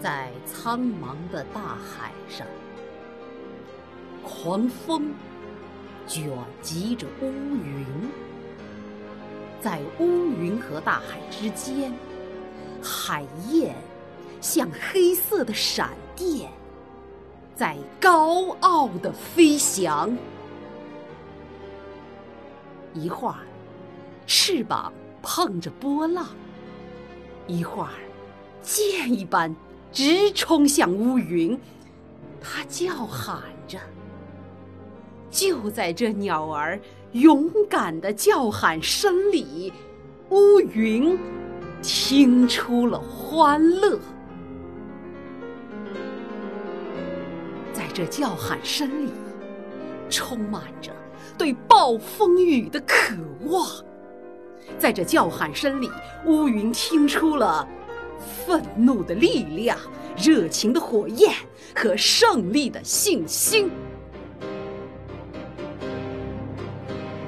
在苍茫的大海上，狂风卷集着乌云，在乌云和大海之间，海燕像黑色的闪电，在高傲的飞翔。一会儿，翅膀碰着波浪；一会儿，箭一般。直冲向乌云，它叫喊着。就在这鸟儿勇敢的叫喊声里，乌云听出了欢乐。在这叫喊声里，充满着对暴风雨的渴望。在这叫喊声里，乌云听出了。愤怒的力量，热情的火焰和胜利的信心。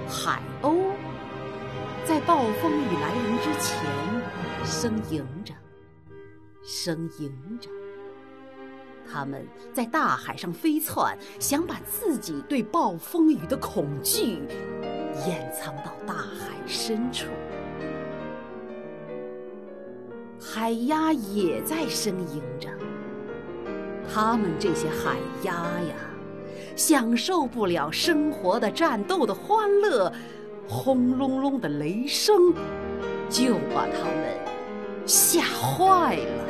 海鸥在暴风雨来临之前呻吟着，呻吟着。它们在大海上飞窜，想把自己对暴风雨的恐惧掩藏到大海深处。海鸭也在呻吟着，它们这些海鸭呀，享受不了生活的战斗的欢乐，轰隆隆的雷声就把它们吓坏了。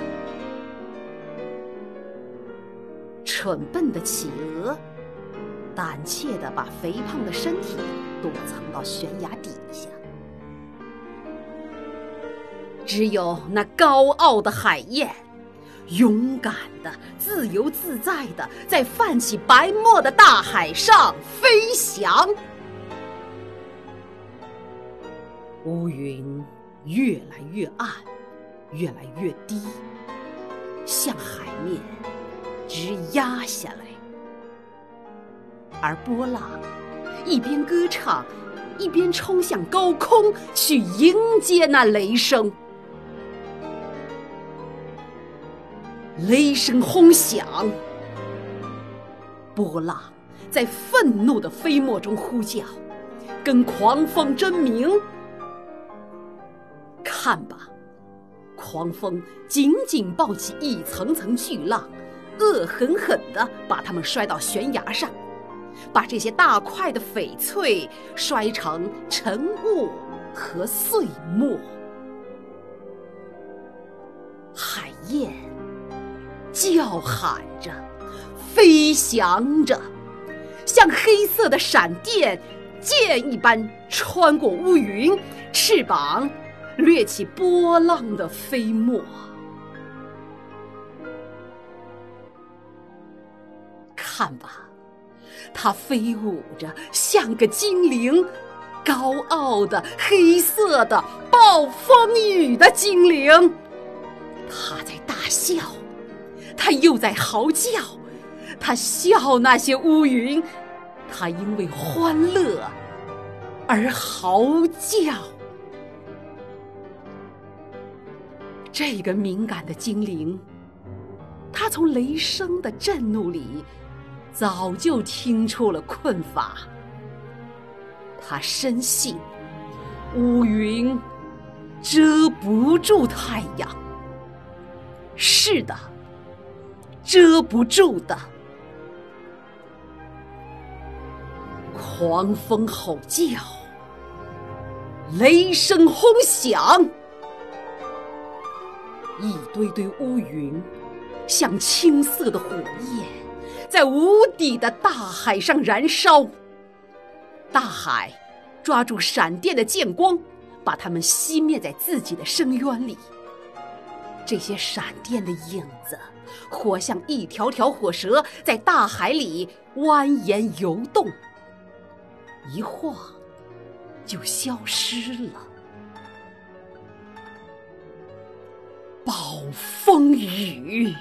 蠢笨的企鹅，胆怯的把肥胖的身体躲藏到悬崖底下。只有那高傲的海燕，勇敢的、自由自在的，在泛起白沫的大海上飞翔。乌云越来越暗，越来越低，向海面直压下来。而波浪一边歌唱，一边冲向高空，去迎接那雷声。雷声轰响，波浪在愤怒的飞沫中呼叫，跟狂风争鸣。看吧，狂风紧紧抱起一层层巨浪，恶狠狠地把它们摔到悬崖上，把这些大块的翡翠摔成尘雾和碎末。海燕。叫喊着，飞翔着，像黑色的闪电，箭一般穿过乌云，翅膀掠起波浪的飞沫。看吧，它飞舞着，像个精灵，高傲的黑色的暴风雨的精灵，它在大笑。他又在嚎叫，他笑那些乌云，他因为欢乐而嚎叫。这个敏感的精灵，他从雷声的震怒里早就听出了困乏。他深信乌云遮不住太阳。是的。遮不住的，狂风吼叫，雷声轰响，一堆堆乌云像青色的火焰，在无底的大海上燃烧。大海抓住闪电的剑光，把它们熄灭在自己的深渊里。这些闪电的影子，活像一条条火蛇，在大海里蜿蜒游动，一晃就消失了。暴风雨，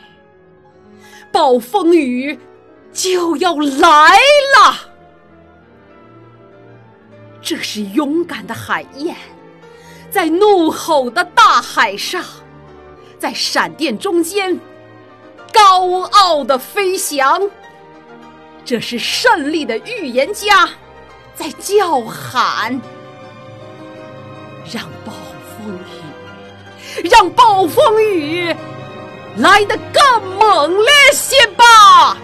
暴风雨就要来了！这是勇敢的海燕，在怒吼的大海上。在闪电中间，高傲的飞翔。这是胜利的预言家在叫喊，让暴风雨，让暴风雨来得更猛烈些吧！